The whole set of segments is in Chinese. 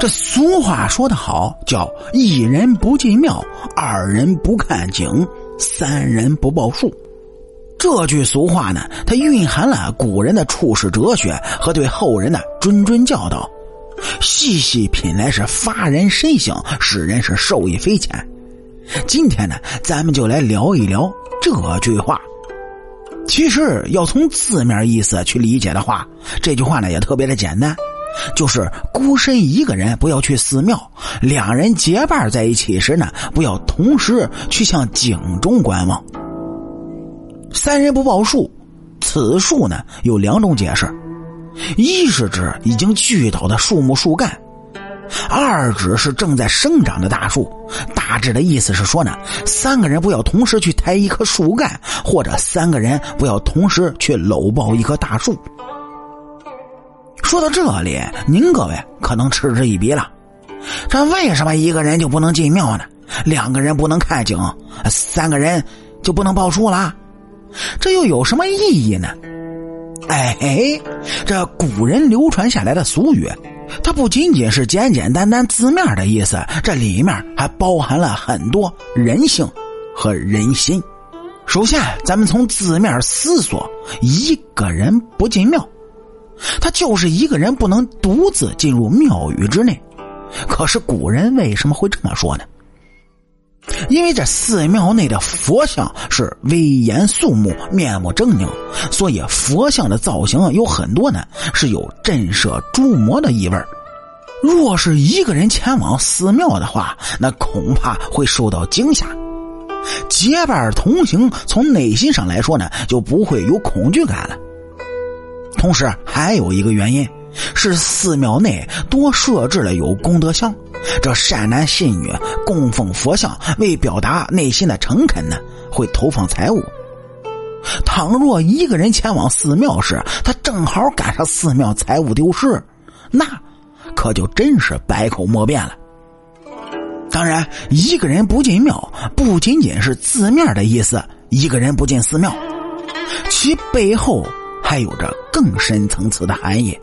这俗话说得好，叫一人不进庙，二人不看景，三人不报数。这句俗话呢，它蕴含了古人的处世哲学和对后人的谆谆教导。细细品来是发人深省，使人是受益匪浅。今天呢，咱们就来聊一聊这句话。其实要从字面意思去理解的话，这句话呢也特别的简单。就是孤身一个人不要去寺庙，两人结伴在一起时呢，不要同时去向井中观望。三人不报数，此数呢有两种解释：一是指已经锯倒的树木树干；二指是正在生长的大树。大致的意思是说呢，三个人不要同时去抬一棵树干，或者三个人不要同时去搂抱一棵大树。说到这里，您各位可能嗤之以鼻了。这为什么一个人就不能进庙呢？两个人不能看景，三个人就不能报数了？这又有什么意义呢？哎，这古人流传下来的俗语，它不仅仅是简简单单字面的意思，这里面还包含了很多人性和人心。首先，咱们从字面思索，一个人不进庙。他就是一个人不能独自进入庙宇之内，可是古人为什么会这么说呢？因为这寺庙内的佛像是威严肃穆、面目狰狞，所以佛像的造型有很多呢是有震慑诸魔的意味若是一个人前往寺庙的话，那恐怕会受到惊吓。结伴同行，从内心上来说呢，就不会有恐惧感了。同时还有一个原因，是寺庙内多设置了有功德箱，这善男信女供奉佛像，为表达内心的诚恳呢，会投放财物。倘若一个人前往寺庙时，他正好赶上寺庙财物丢失，那可就真是百口莫辩了。当然，一个人不进庙，不仅仅是字面的意思，一个人不进寺庙，其背后。还有着更深层次的含义，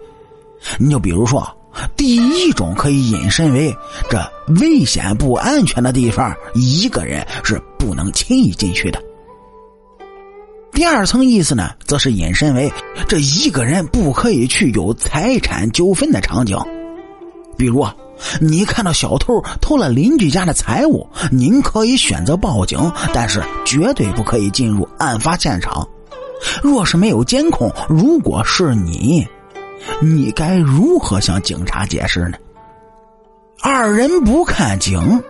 你就比如说，第一种可以引申为这危险不安全的地方，一个人是不能轻易进去的。第二层意思呢，则是引申为这一个人不可以去有财产纠纷的场景，比如啊，你看到小偷偷了邻居家的财物，您可以选择报警，但是绝对不可以进入案发现场。若是没有监控，如果是你，你该如何向警察解释呢？二人不看井，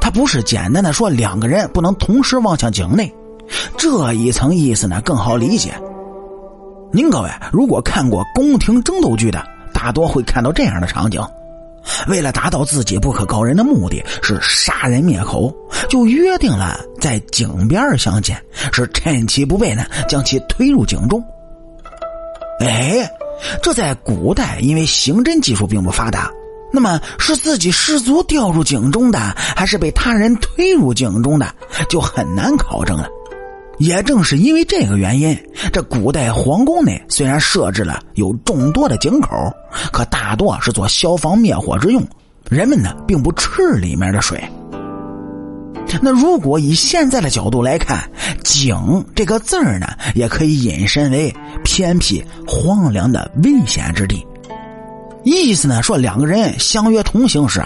他不是简单的说两个人不能同时望向井内，这一层意思呢更好理解。您各位如果看过宫廷争斗剧的，大多会看到这样的场景。为了达到自己不可告人的目的，是杀人灭口，就约定了在井边相见，是趁其不备呢，将其推入井中。哎，这在古代因为刑侦技术并不发达，那么是自己失足掉入井中的，还是被他人推入井中的，就很难考证了。也正是因为这个原因，这古代皇宫内虽然设置了有众多的井口，可大多是做消防灭火之用，人们呢并不吃里面的水。那如果以现在的角度来看，“井”这个字儿呢，也可以引申为偏僻荒凉的危险之地。意思呢，说两个人相约同行时，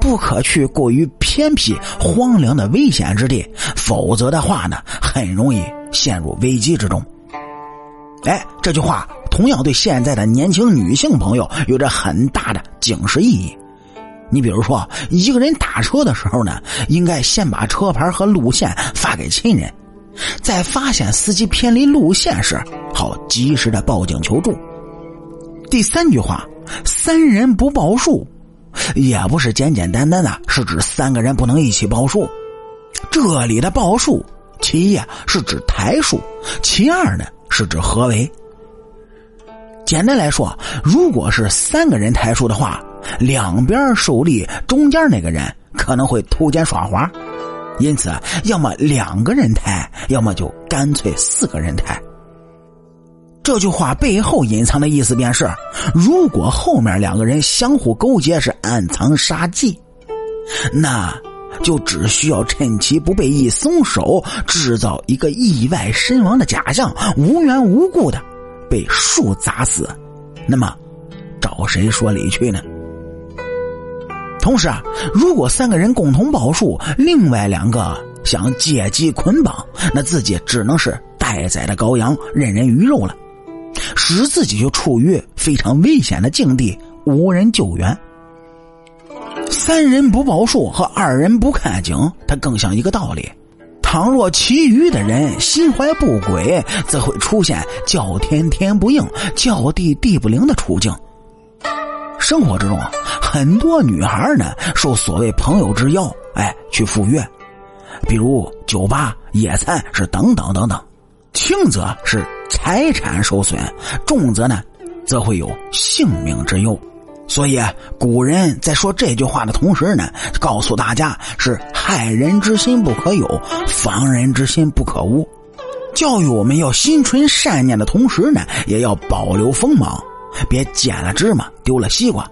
不可去过于偏僻荒凉的危险之地，否则的话呢，很容易陷入危机之中。哎，这句话同样对现在的年轻女性朋友有着很大的警示意义。你比如说，一个人打车的时候呢，应该先把车牌和路线发给亲人，在发现司机偏离路线时，好及时的报警求助。第三句话。三人不报数，也不是简简单单的，是指三个人不能一起报数。这里的报数，其一是指台数，其二呢是指合围。简单来说，如果是三个人台数的话，两边受力，中间那个人可能会偷奸耍滑，因此要么两个人抬，要么就干脆四个人抬。这句话背后隐藏的意思便是：如果后面两个人相互勾结，是暗藏杀机，那就只需要趁其不备一松手，制造一个意外身亡的假象，无缘无故的被树砸死。那么，找谁说理去呢？同时啊，如果三个人共同报数，另外两个想借机捆绑，那自己只能是待宰的羔羊，任人鱼肉了。使自己就处于非常危险的境地，无人救援。三人不报数和二人不看景，它更像一个道理。倘若其余的人心怀不轨，则会出现叫天天不应、叫地地不灵的处境。生活之中，很多女孩呢受所谓朋友之邀，哎，去赴约，比如酒吧、野餐是等等等等，轻则是。财产受损，重则呢，则会有性命之忧。所以古人在说这句话的同时呢，告诉大家是害人之心不可有，防人之心不可无。教育我们要心存善念的同时呢，也要保留锋芒，别捡了芝麻丢了西瓜。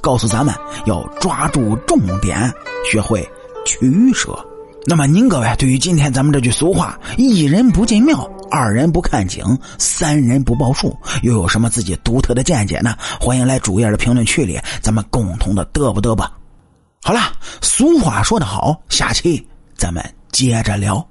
告诉咱们要抓住重点，学会取舍。那么您各位对于今天咱们这句俗话“一人不进庙”。二人不看景，三人不报数，又有什么自己独特的见解呢？欢迎来主页的评论区里，咱们共同的嘚啵嘚吧。好了，俗话说得好，下期咱们接着聊。